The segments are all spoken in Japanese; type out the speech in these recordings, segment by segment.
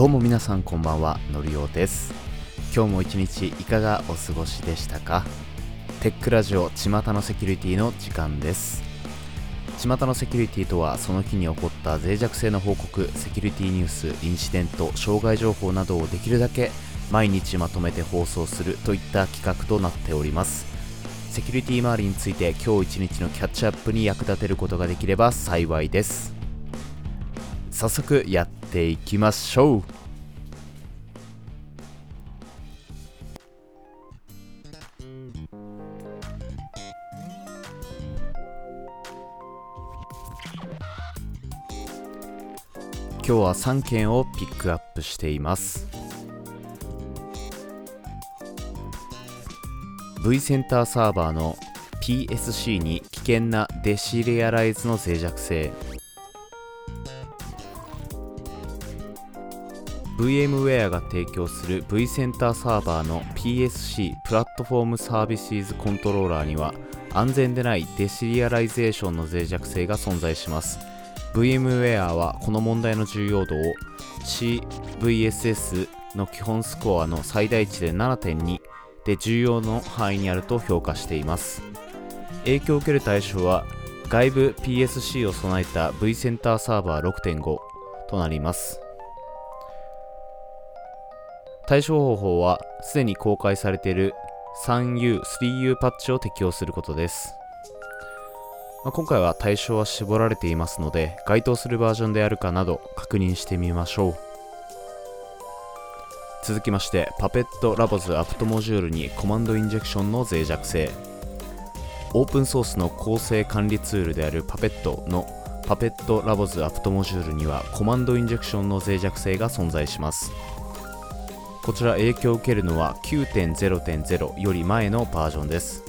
どうも皆さんこんばんはのりおです。今日も一日いかがお過ごしでしたか？テックラジオ巷のセキュリティの時間です。巷のセキュリティとはその日に起こった脆弱性の報告セキュリティニュースインシデント障害情報などをできるだけ毎日まとめて放送するといった企画となっております。セキュリティ周りについて今日一日のキャッチアップに役立てることができれば幸いです。早速やっていきましょう。今日は3件をピックアップしています。V センターサーバーの PSC に危険なデシリアライズの脆弱性。VMware が提供する V センターサーバーの PSC プラットフォームサービシーズコントローラーには安全でないデシリアライゼーションの脆弱性が存在します。VMware はこの問題の重要度を CVSS の基本スコアの最大値で7.2で重要の範囲にあると評価しています。影響を受ける対象は外部 PSC を備えた vCenter Server 6.5となります。対処方法はすでに公開されている 3U、3U パッチを適用することです。まあ、今回は対象は絞られていますので、該当するバージョンであるかなど確認してみましょう。続きまして、パペットラボズアプトモジュールにコマンドインジェクションの脆弱性。オープンソースの構成管理ツールであるパペットのパペットラボズアプトモジュールにはコマンドインジェクションの脆弱性が存在します。こちら影響を受けるのは9.0.0より前のバージョンです。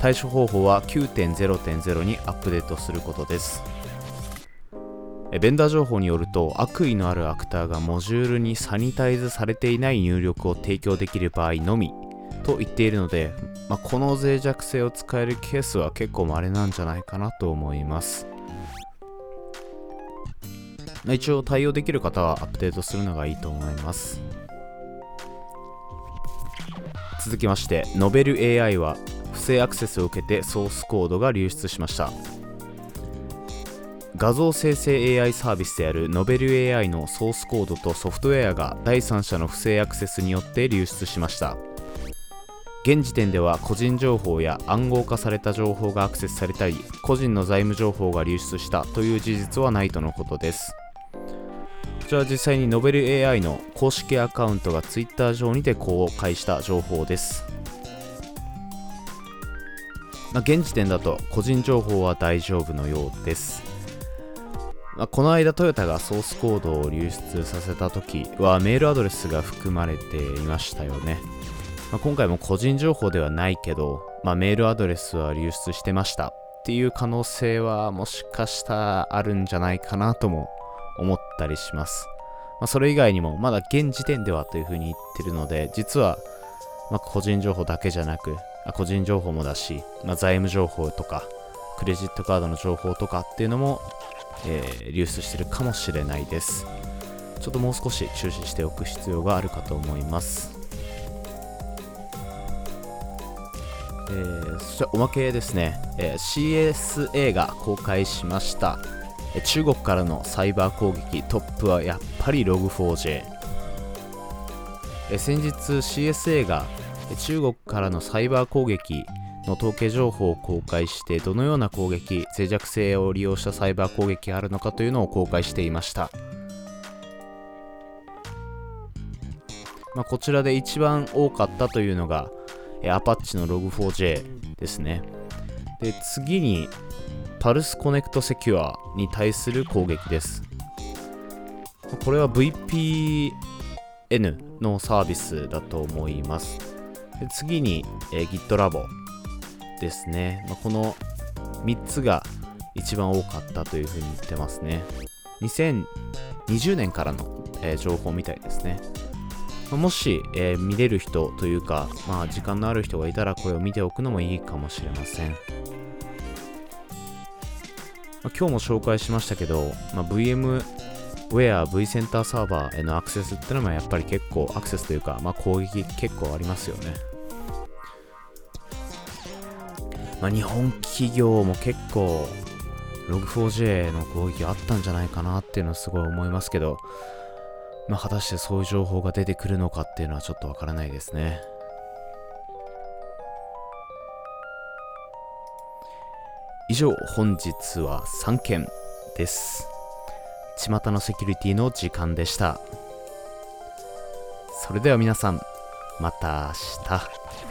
対処方法は9.0.0にアップデートすることです。ベンダー情報によると悪意のあるアクターがモジュールにサニタイズされていない入力を提供できる場合のみと言っているので、まあ、この脆弱性を使えるケースは結構稀なんじゃないかなと思います。一応対応できる方はアップデートするのがいいと思います。続きましてノベル AI は不正アクセスを受けてソースコードが流出しました。画像生成 AI サービスであるノベル AI のソースコードとソフトウェアが第三者の不正アクセスによって流出しました。現時点では個人情報や暗号化された情報がアクセスされたり個人の財務情報が流出したという事実はないとのことです。ちらは実際にノベル AI の公式アカウントが Twitter 上にて公開した情報です。まあ、現時点だと個人情報は大丈夫のようです。まあ、この間トヨタがソースコードを流出させた時はメールアドレスが含まれていましたよね。まあ、今回も個人情報ではないけど、まあ、メールアドレスは流出してましたっていう可能性はもしかしたらあるんじゃないかなとも思ったりします。まあ、それ以外にも、まだ現時点ではというふうに言ってるので、実は、まあ、個人情報だけじゃなく、あ個人情報もだし、まあ、財務情報とか、クレジットカードの情報とかっていうのも、えー、流出してるかもしれないです。ちょっともう少し注視しておく必要があるかと思います。えー、そしておまけですね、えー、CSA が公開しました。中国からのサイバー攻撃トップはやっぱり Log4j 先日 CSA が中国からのサイバー攻撃の統計情報を公開してどのような攻撃脆弱性を利用したサイバー攻撃があるのかというのを公開していました、まあ、こちらで一番多かったというのがアパッチの Log4j ですね。で次にパルスコネクトセキュアに対する攻撃です。これは VPN のサービスだと思います。で次に、えー、GitLab ですね。まあ、この3つが一番多かったというふうに言ってますね。2020年からの、えー、情報みたいですね。まあ、もし、えー、見れる人というか、まあ、時間のある人がいたらこれを見ておくのもいいかもしれません。まあ、今日も紹介しましたけど、まあ、VMWare V センターサーバーへのアクセスってのもやっぱり結構アクセスというか、まあ、攻撃結構ありますよね。まあ、日本企業も結構 Log4j の攻撃あったんじゃないかなっていうのはすごい思いますけど、まあ、果たしてそういう情報が出てくるのかっていうのはちょっとわからないですね。以上、本日は3件です。巷のセキュリティの時間でした。それでは皆さん、また明日。